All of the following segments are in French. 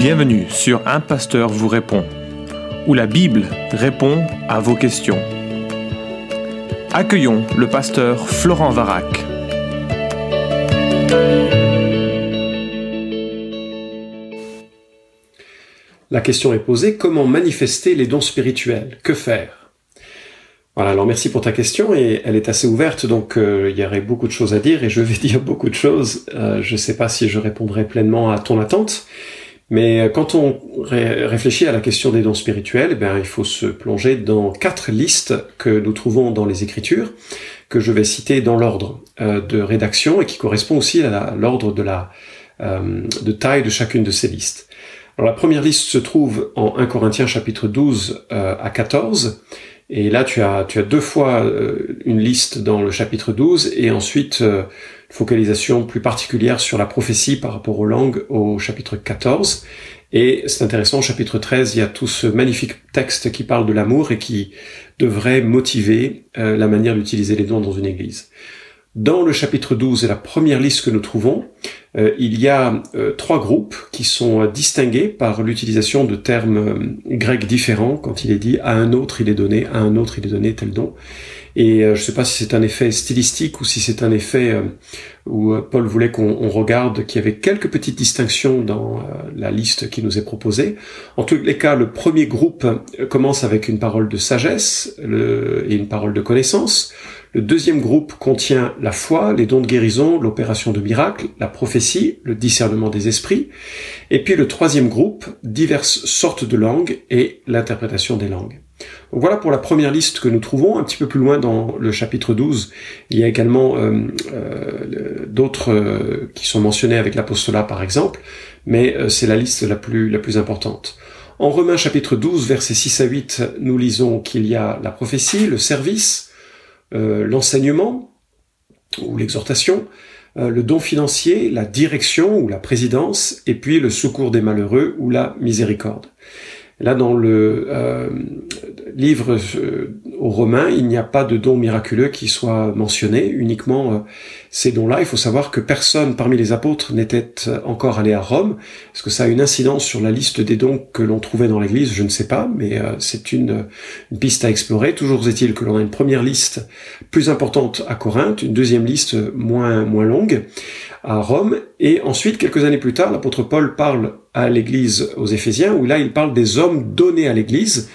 Bienvenue sur Un Pasteur vous répond, où la Bible répond à vos questions. Accueillons le pasteur Florent Varac. La question est posée, comment manifester les dons spirituels? Que faire? Voilà, alors merci pour ta question et elle est assez ouverte, donc euh, il y aurait beaucoup de choses à dire et je vais dire beaucoup de choses. Euh, je ne sais pas si je répondrai pleinement à ton attente, mais euh, quand on réfléchit à la question des dons spirituels, eh il faut se plonger dans quatre listes que nous trouvons dans les Écritures, que je vais citer dans l'ordre de rédaction et qui correspond aussi à l'ordre de la de taille de chacune de ces listes. Alors la première liste se trouve en 1 Corinthiens chapitre 12 à 14 et là, tu as, tu as deux fois euh, une liste dans le chapitre 12 et ensuite euh, focalisation plus particulière sur la prophétie par rapport aux langues au chapitre 14. Et c'est intéressant, au chapitre 13, il y a tout ce magnifique texte qui parle de l'amour et qui devrait motiver euh, la manière d'utiliser les dons dans une église. Dans le chapitre 12 et la première liste que nous trouvons, euh, il y a euh, trois groupes qui sont euh, distingués par l'utilisation de termes grecs différents. Quand il est dit à un autre il est donné, à un autre il est donné tel don. Et je ne sais pas si c'est un effet stylistique ou si c'est un effet où Paul voulait qu'on regarde qu'il y avait quelques petites distinctions dans la liste qui nous est proposée. En tous les cas, le premier groupe commence avec une parole de sagesse et une parole de connaissance. Le deuxième groupe contient la foi, les dons de guérison, l'opération de miracle, la prophétie, le discernement des esprits. Et puis le troisième groupe, diverses sortes de langues et l'interprétation des langues. voilà pour la première liste que nous trouvons. Un petit peu plus loin dans le chapitre 12, il y a également euh, euh, d'autres euh, qui sont mentionnés avec l'apostolat par exemple, mais c'est la liste la plus, la plus importante. En Romains chapitre 12, versets 6 à 8, nous lisons qu'il y a la prophétie, le service, l'enseignement ou l'exhortation, euh, le don financier, la direction ou la présidence, et puis le secours des malheureux ou la miséricorde. Là, dans le euh, livre euh, aux Romains, il n'y a pas de don miraculeux qui soit mentionné, uniquement euh, ces dons-là. Il faut savoir que personne parmi les apôtres n'était encore allé à Rome. Est-ce que ça a une incidence sur la liste des dons que l'on trouvait dans l'Église? Je ne sais pas, mais c'est une, une, piste à explorer. Toujours est-il que l'on a une première liste plus importante à Corinthe, une deuxième liste moins, moins longue à Rome, et ensuite, quelques années plus tard, l'apôtre Paul parle à l'église aux Éphésiens, où là il parle des hommes donnés à l'église,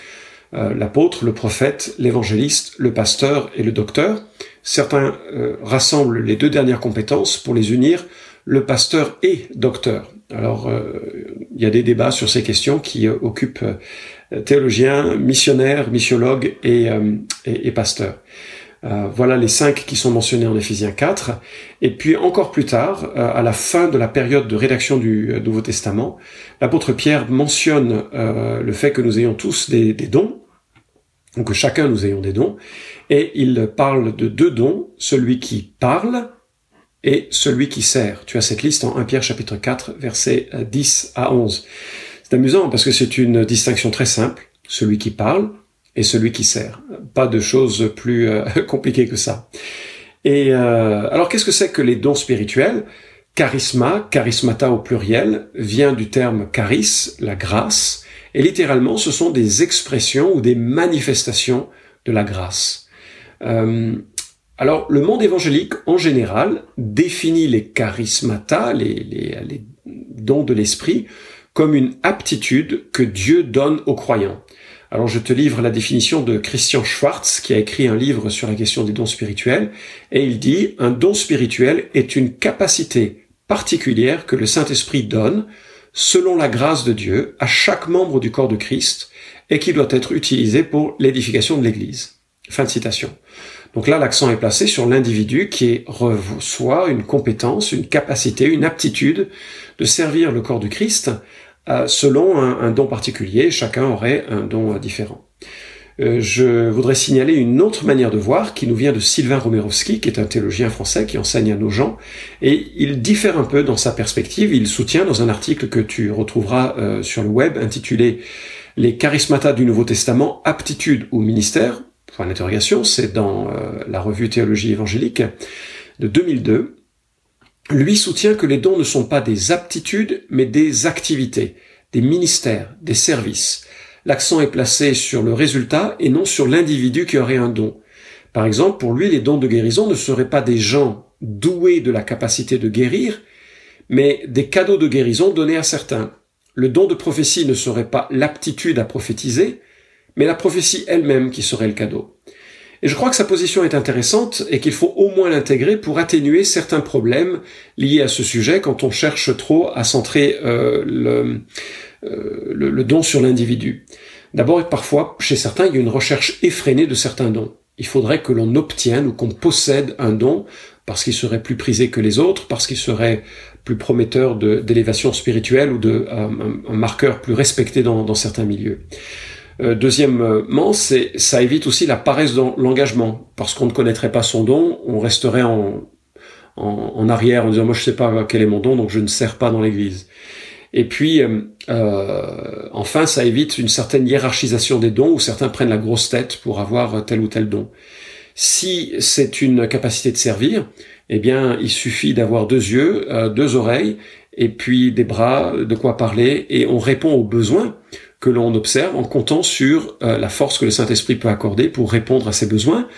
euh, l'apôtre, le prophète, l'évangéliste, le pasteur et le docteur. Certains euh, rassemblent les deux dernières compétences pour les unir, le pasteur et docteur. Alors, euh, il y a des débats sur ces questions qui occupent théologiens, missionnaires, missiologues et, et, et pasteurs. Euh, voilà les cinq qui sont mentionnés en Éphésiens 4. Et puis encore plus tard, euh, à la fin de la période de rédaction du euh, Nouveau Testament, l'apôtre Pierre mentionne le fait que nous ayons tous des, des dons, donc chacun nous ayons des dons, et il parle de deux dons, celui qui parle et celui qui sert. Tu as cette liste en 1 Pierre chapitre 4, versets 10 à 11. C'est amusant parce que c'est une distinction très simple, celui qui parle et celui qui sert. Pas de choses plus euh, compliquées que ça. Et euh, alors qu'est-ce que c'est que les dons spirituels? Charisma, charismata au pluriel, vient du terme charis, la grâce, et littéralement ce sont des expressions ou des manifestations de la grâce. Euh, alors le monde évangélique en général définit les charismata, les, les, les dons de l'esprit, comme une aptitude que Dieu donne aux croyants. Alors je te livre la définition de Christian Schwartz qui a écrit un livre sur la question des dons spirituels et il dit un don spirituel est une capacité particulière que le Saint-Esprit donne selon la grâce de Dieu à chaque membre du corps de Christ et qui doit être utilisé pour l'édification de l'Église. Fin de citation. Donc là, l'accent est placé sur l'individu qui reçoit une compétence, une capacité, une aptitude de servir le corps du Christ euh, selon un, don particulier. Chacun aurait un don euh, différent. Euh, je voudrais signaler une autre manière de voir qui nous vient de Sylvain Romerowski, qui est un théologien français qui enseigne à nos gens, et il diffère un peu dans sa perspective. Il soutient dans un article que tu retrouveras sur le web intitulé Les charismata du Nouveau Testament, aptitude ou ministère, point d'interrogation, c'est dans la revue Théologie évangélique de 2002 lui soutient que les dons ne sont pas des aptitudes, mais des activités, des ministères, des services. L'accent est placé sur le résultat et non sur l'individu qui aurait un don. Par exemple, pour lui, les dons de guérison ne seraient pas des gens doués de la capacité de guérir, mais des cadeaux de guérison donnés à certains. Le don de prophétie ne serait pas l'aptitude à prophétiser, mais la prophétie elle-même qui serait le cadeau. Et je crois que sa position est intéressante et qu'il faut au moins l'intégrer pour atténuer certains problèmes liés à ce sujet quand on cherche trop à centrer euh, le, le, le don sur l'individu. D'abord, parfois, chez certains, il y a une recherche effrénée de certains dons. Il faudrait que l'on obtienne ou qu'on possède un don parce qu'il serait plus prisé que les autres, parce qu'il serait plus prometteur d'élévation spirituelle ou de euh, un, marqueur plus respecté dans, dans certains milieux. Euh, deuxièmement, c'est ça évite aussi la paresse dans l'engagement, parce qu'on ne connaîtrait pas son don, on resterait en, en, en, arrière en disant moi je sais pas quel est mon don, donc je ne sers pas dans l'Église. Et puis, euh, euh, enfin, ça évite une certaine hiérarchisation des dons où certains prennent la grosse tête pour avoir tel ou tel don. Si c'est une capacité de servir, eh bien, il suffit d'avoir deux yeux, euh, deux oreilles, et puis des bras, de quoi parler, et on répond aux besoins que l'on observe en comptant sur euh, la force que le Saint-Esprit peut accorder pour répondre à ces besoins,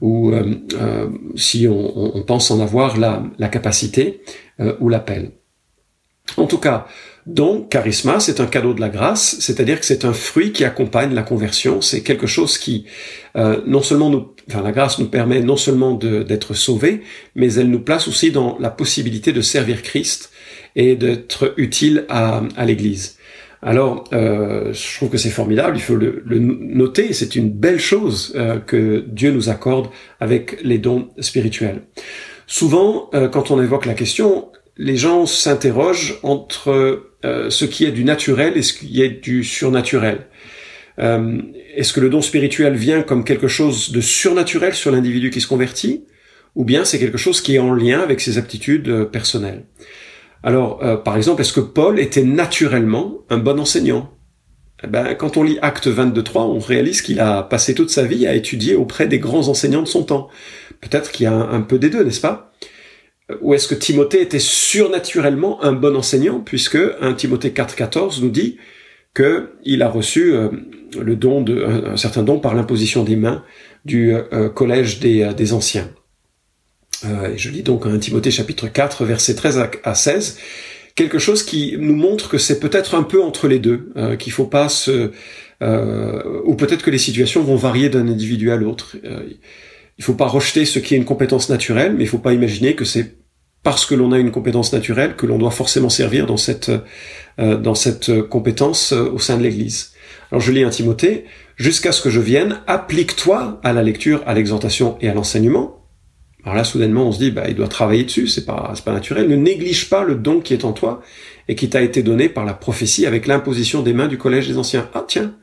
ou euh, si on, pense en avoir la capacité ou l'appel. En tout cas, donc, charisma, c'est un cadeau de la grâce, c'est-à-dire que c'est un fruit qui accompagne la conversion. C'est quelque chose qui, euh, non seulement nous, enfin, la grâce nous permet non seulement d'être sauvés, mais elle nous place aussi dans la possibilité de servir Christ et d'être utile à, à l'Église. Alors, euh, je trouve que c'est formidable, il faut le, le noter, c'est une belle chose euh, que Dieu nous accorde avec les dons spirituels. Souvent, euh, quand on évoque la question, les gens s'interrogent entre euh, ce qui est du naturel et ce qui est du surnaturel. Euh, est-ce que le don spirituel vient comme quelque chose de surnaturel sur l'individu qui se convertit, ou bien c'est quelque chose qui est en lien avec ses aptitudes euh, personnelles? Alors, par exemple, est-ce que Paul était naturellement un bon enseignant? Eh ben, quand on lit Acte 22.3, on réalise qu'il a passé toute sa vie à étudier auprès des grands enseignants de son temps. Peut-être qu'il y a un peu des deux, n'est-ce pas? Ou est-ce que Timothée était surnaturellement un bon enseignant, puisque un Timothée 4.14 nous dit qu'il a reçu euh, le don de, un, certain don par l'imposition des mains du euh, collège des, euh, des anciens. et je lis donc un Timothée chapitre 4, versets 13 à, 16, quelque chose qui nous montre que c'est peut-être un peu entre les deux, qu'il faut pas se... ou peut-être que les situations vont varier d'un individu à l'autre. Il faut pas rejeter ce qui est une compétence naturelle, mais il faut pas imaginer que c'est parce que l'on a une compétence naturelle que l'on doit forcément servir dans cette euh, cette compétence euh, au sein de l'Église. Alors je lis un Timothée jusqu'à ce que je vienne, applique-toi à la lecture, à l'exhortation et à l'enseignement. Alors là, soudainement, on se dit, bah, il doit travailler dessus, c'est pas, c'est pas naturel. Ne néglige pas le don qui est en toi et qui t'a été donné par la prophétie avec l'imposition des mains du collège des anciens. Ah, tiens.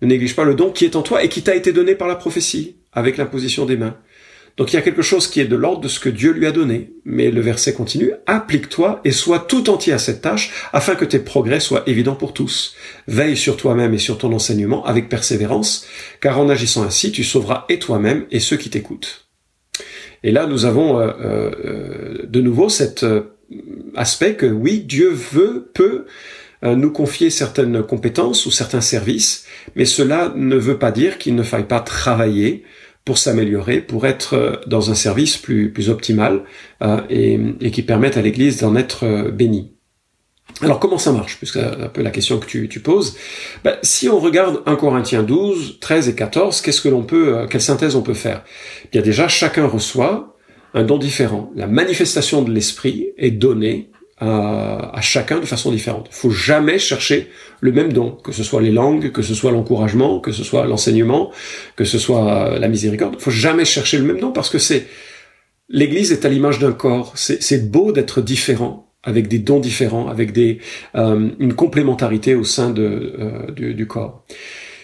Ne néglige pas le don qui est en toi et qui t'a été donné par la prophétie avec l'imposition des mains. Donc il y a quelque chose qui est de l'ordre de ce que Dieu lui a donné. Mais le verset continue, applique-toi et sois tout entier à cette tâche afin que tes progrès soient évidents pour tous. Veille sur toi-même et sur ton enseignement avec persévérance, car en agissant ainsi, tu sauveras et toi-même et ceux qui t'écoutent. Et là, nous avons euh, euh, de nouveau cet euh, aspect que oui, Dieu veut, peut nous confier certaines compétences ou certains services, mais cela ne veut pas dire qu'il ne faille pas travailler pour s'améliorer, pour être euh, dans un service plus, plus optimal euh, et, et, qui permette à l'Église d'en être euh, bénie. Alors comment ça marche? Puisque c'est un peu la question que tu, tu poses. Ben, si on regarde 1 Corinthiens 12, 13 et 14, qu'est-ce que l'on peut, quelle synthèse on peut faire? Bien déjà, chacun reçoit un don différent. La manifestation de l'esprit est donnée à, chacun de façon différente. Il faut jamais chercher le même don, que ce soit les langues, que ce soit l'encouragement, que ce soit l'enseignement, que ce soit la miséricorde. Il faut jamais chercher le même don parce que c'est l'Église est à l'image d'un corps. C'est beau d'être différent, avec des dons différents, avec des euh, une complémentarité au sein euh, du corps.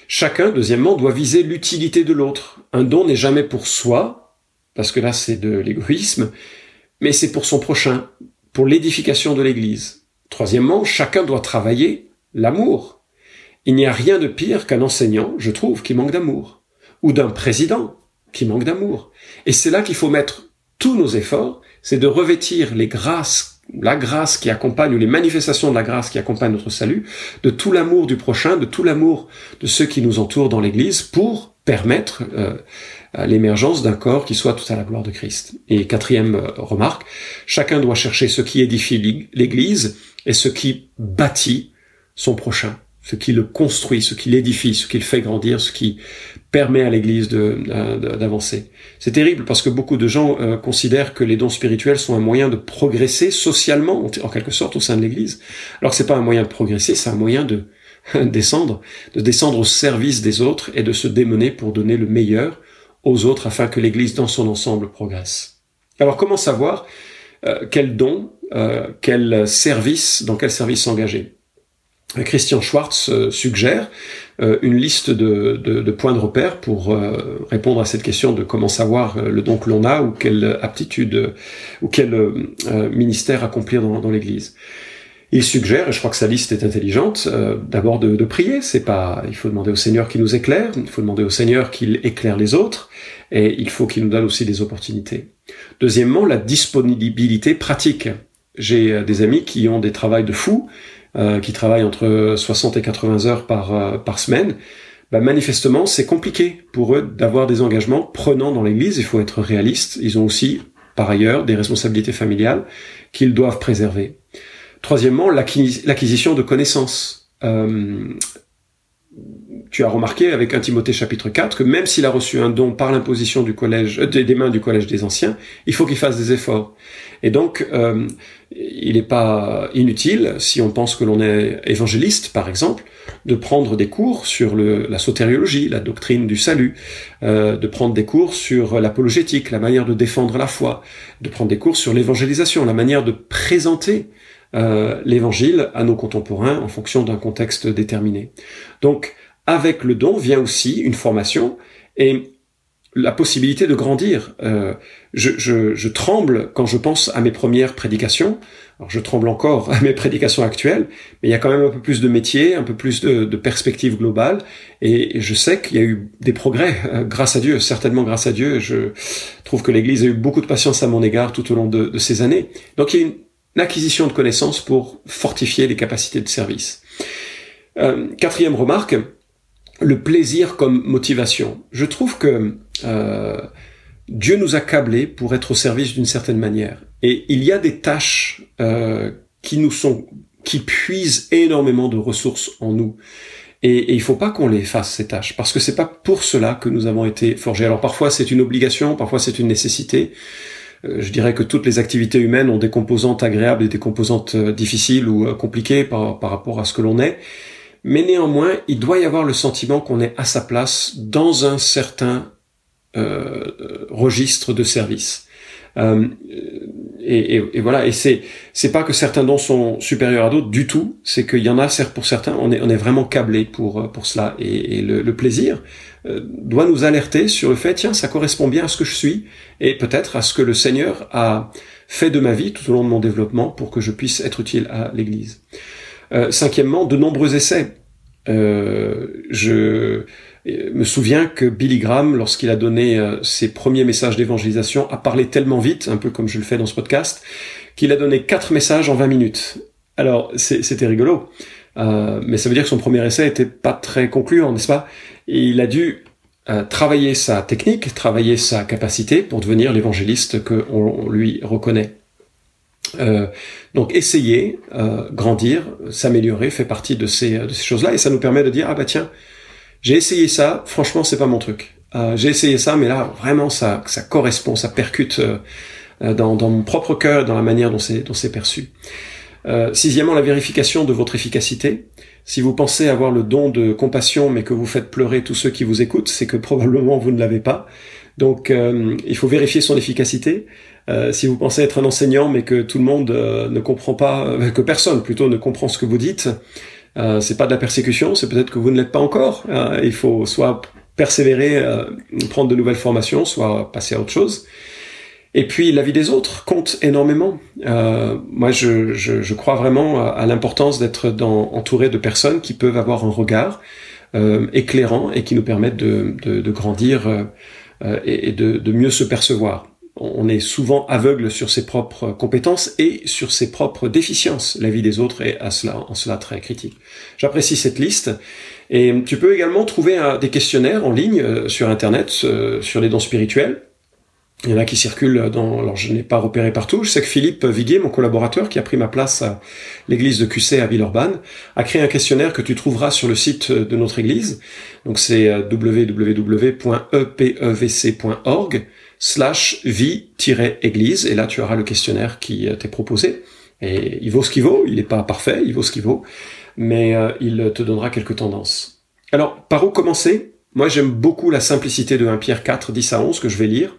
Chacun, deuxièmement, doit viser l'utilité de l'autre. Un don n'est jamais pour soi, parce que là c'est de l'égoïsme, mais c'est pour son prochain, pour l'édification de l'Église. Troisièmement, chacun doit travailler l'amour. Il n'y a rien de pire qu'un enseignant, je trouve, qui manque d'amour, ou d'un président qui manque d'amour. Et c'est là qu'il faut mettre tous nos efforts, c'est de revêtir les grâces la grâce qui accompagne, ou les manifestations de la grâce qui accompagnent notre salut, de tout l'amour du prochain, de tout l'amour de ceux qui nous entourent dans l'Église, pour permettre euh, l'émergence d'un corps qui soit tout à la gloire de Christ. Et quatrième euh, remarque, chacun doit chercher ce qui édifie l'Église et ce qui bâtit son prochain, ce qui le construit, ce qui l'édifie, ce qui le fait grandir, ce qui permet à l'Église d'avancer. C'est terrible parce que beaucoup de gens euh, considèrent que les dons spirituels sont un moyen de progresser socialement, en quelque sorte, au sein de l'Église. Alors que c'est pas un moyen de progresser, c'est un moyen de descendre, de descendre au service des autres et de se démener pour donner le meilleur aux autres afin que l'Église dans son ensemble progresse. Alors comment savoir euh, quel don, euh, quel service, dans quel service s'engager? Christian Schwartz euh, suggère une liste de, de, points de repère pour répondre à cette question de comment savoir le don que l'on a ou quelle aptitude ou quel ministère accomplir dans, dans l'Église. Il suggère, et je crois que sa liste est intelligente, euh, d'abord de, de, prier. C'est pas, il faut demander au Seigneur qui nous éclaire, il faut demander au Seigneur qu'il éclaire les autres, et il faut qu'il nous donne aussi des opportunités. Deuxièmement, la disponibilité pratique. J'ai euh, des amis qui ont des travails de fou, euh, qui travaillent entre 60 et 80 heures par, par semaine. Bah, manifestement, c'est compliqué pour eux d'avoir des engagements prenants dans l'Église. Il faut être réaliste. Ils ont aussi, par ailleurs, des responsabilités familiales qu'ils doivent préserver. Troisièmement, l'acquisition de connaissances. Euh, tu as remarqué avec 1 Timothée chapitre 4 que même s'il a reçu un don par l'imposition euh, des mains du collège des anciens, il faut qu'il fasse des efforts. Et donc, euh, il n'est pas inutile, si on pense que l'on est évangéliste, par exemple, de prendre des cours sur la sotériologie, la doctrine du salut, de prendre des cours sur l'apologétique, la manière de défendre la foi, de prendre des cours sur l'évangélisation, la manière de présenter euh, l'évangile à nos contemporains en fonction d'un contexte déterminé. Donc, avec le don vient aussi une formation et la possibilité de grandir. Euh, je, je, je, tremble quand je pense à mes premières prédications. Alors je tremble encore à mes prédications actuelles, mais il y a quand même un peu plus de métier, un peu plus de, de perspective globale, et, je sais qu'il y a eu des progrès euh, grâce à Dieu, certainement grâce à Dieu. Je trouve que l'Église a eu beaucoup de patience à mon égard tout au long de, de ces années. Donc il y a une l'acquisition de connaissances pour fortifier les capacités de service. Euh, quatrième remarque, le plaisir comme motivation. Je trouve que euh, Dieu nous a câblés pour être au service d'une certaine manière. Et il y a des tâches euh, qui nous sont, qui puisent énormément de ressources en nous. Et, et il faut pas qu'on les fasse ces tâches, parce que c'est pas pour cela que nous avons été forgés. Alors parfois c'est une obligation, parfois c'est une nécessité. Euh, je dirais que toutes les activités humaines ont des composantes agréables et des composantes euh, difficiles ou euh, compliquées par, par rapport à ce que l'on est. Mais néanmoins, il doit y avoir le sentiment qu'on est à sa place dans un certain euh, registre de service. Et, et, et, voilà. Et c'est c'est pas que certains dons sont supérieurs à d'autres du tout. C'est qu'il y en a, certes pour certains, on est on est vraiment câblé pour pour cela. Et, et le, le, plaisir euh, doit nous alerter sur le fait, tiens, ça correspond bien à ce que je suis et peut-être à ce que le Seigneur a fait de ma vie tout au long de mon développement pour que je puisse être utile à l'Église. Euh, cinquièmement, de nombreux essais. Euh, je me souviens que Billy Graham, lorsqu'il a donné euh, ses premiers messages d'évangélisation, a parlé tellement vite, un peu comme je le fais dans ce podcast, qu'il a donné quatre messages en 20 minutes. Alors, c'était rigolo. Euh, mais ça veut dire que son premier essai était pas très concluant, n'est-ce pas? Il a dû euh, travailler sa technique, travailler sa capacité pour devenir l'évangéliste qu'on lui reconnaît. Euh, donc essayer, euh, grandir, s'améliorer fait partie de ces, de ces choses-là et ça nous permet de dire ah bah tiens j'ai essayé ça, franchement c'est pas mon truc. Euh, j'ai essayé ça mais là vraiment ça ça correspond, ça percute dans, dans mon propre cœur, dans la manière dont c'est dont c'est perçu. Euh, sixièmement, la vérification de votre efficacité. Si vous pensez avoir le don de compassion, mais que vous faites pleurer tous ceux qui vous écoutent, c'est que probablement vous ne l'avez pas. Donc, euh, il faut vérifier son efficacité. Euh, si vous pensez être un enseignant, mais que tout le monde ne comprend pas, que personne plutôt ne comprend ce que vous dites, c'est pas de la persécution, c'est peut-être que vous ne l'êtes pas encore. il faut soit persévérer, prendre de nouvelles formations, soit passer à autre chose. Et puis la vie des autres compte énormément. Euh, moi, je, je, je, crois vraiment à, l'importance d'être entouré de personnes qui peuvent avoir un regard euh, éclairant et qui nous permettent de, de, de grandir euh, et, de, de, mieux se percevoir. On est souvent aveugle sur ses propres compétences et sur ses propres déficiences. La vie des autres est à cela, en cela très critique. J'apprécie cette liste. Et tu peux également trouver des questionnaires en ligne euh, sur Internet sur les dons spirituels. Il y en a qui circulent dans, alors je n'ai pas repéré partout. Je sais que Philippe Viguier, mon collaborateur, qui a pris ma place à l'église de QC à Villeurbanne, a créé un questionnaire que tu trouveras sur le site de notre église. Donc c'est euh, www.epevc.org slash vie-église. Et là, tu auras le questionnaire qui euh, t'est proposé. Et il vaut ce qu'il vaut. Il n'est pas parfait, il vaut ce qu'il vaut. Mais euh, il te donnera quelques tendances. Alors, par où commencer? Moi, j'aime beaucoup la simplicité de 1 Pierre 4, 10 à 11 que je vais lire.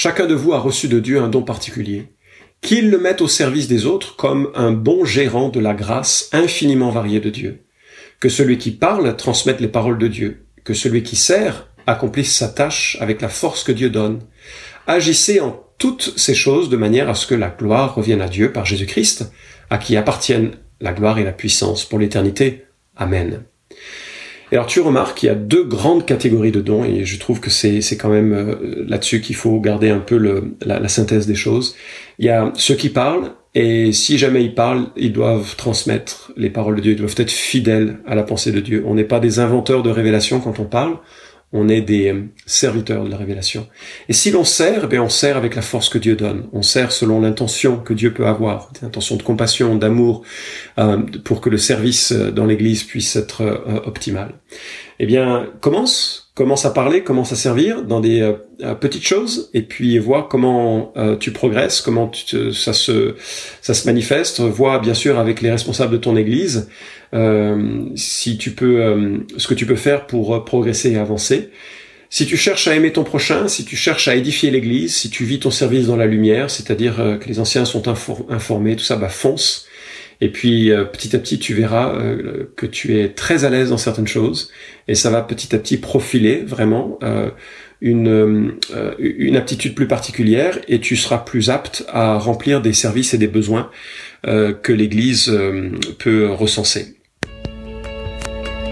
Chacun de vous a reçu de Dieu un don particulier. Qu'il le mette au service des autres comme un bon gérant de la grâce infiniment variée de Dieu. Que celui qui parle transmette les paroles de Dieu. Que celui qui sert accomplisse sa tâche avec la force que Dieu donne. Agissez en toutes ces choses de manière à ce que la gloire revienne à Dieu par Jésus-Christ, à qui appartiennent la gloire et la puissance pour l'éternité. Amen. Et alors tu remarques qu'il y a deux grandes catégories de dons, et je trouve que c'est, c'est quand même euh, là-dessus qu'il faut garder un peu le, la, la, synthèse des choses. Il y a ceux qui parlent, et si jamais ils parlent, ils doivent transmettre les paroles de Dieu, ils doivent être fidèles à la pensée de Dieu. On n'est pas des inventeurs de révélation quand on parle, on est des euh, serviteurs de la révélation. Et si l'on sert, eh bien on sert avec la force que Dieu donne. On sert selon l'intention que Dieu peut avoir, l'intention de compassion, d'amour, euh, pour que le service euh, dans l'Église puisse être optimal. Eh bien, commence, commence à parler, commence à servir dans des petites choses, et puis vois comment tu progresses, comment ça se ça se manifeste. Vois bien sûr avec les responsables de ton Église si tu peux, euh, ce que tu peux faire pour euh, progresser et avancer. Si tu cherches à aimer ton prochain, si tu cherches à édifier l'Église, si tu vis ton service dans la lumière, c'est-à-dire que les anciens sont informés, tout ça, bah fonce. Et puis petit à petit, tu verras que tu es très à l'aise dans certaines choses, et ça va petit à petit profiler vraiment une, une aptitude plus particulière, et tu seras plus apte à remplir des services et des besoins que l'Église peut recenser.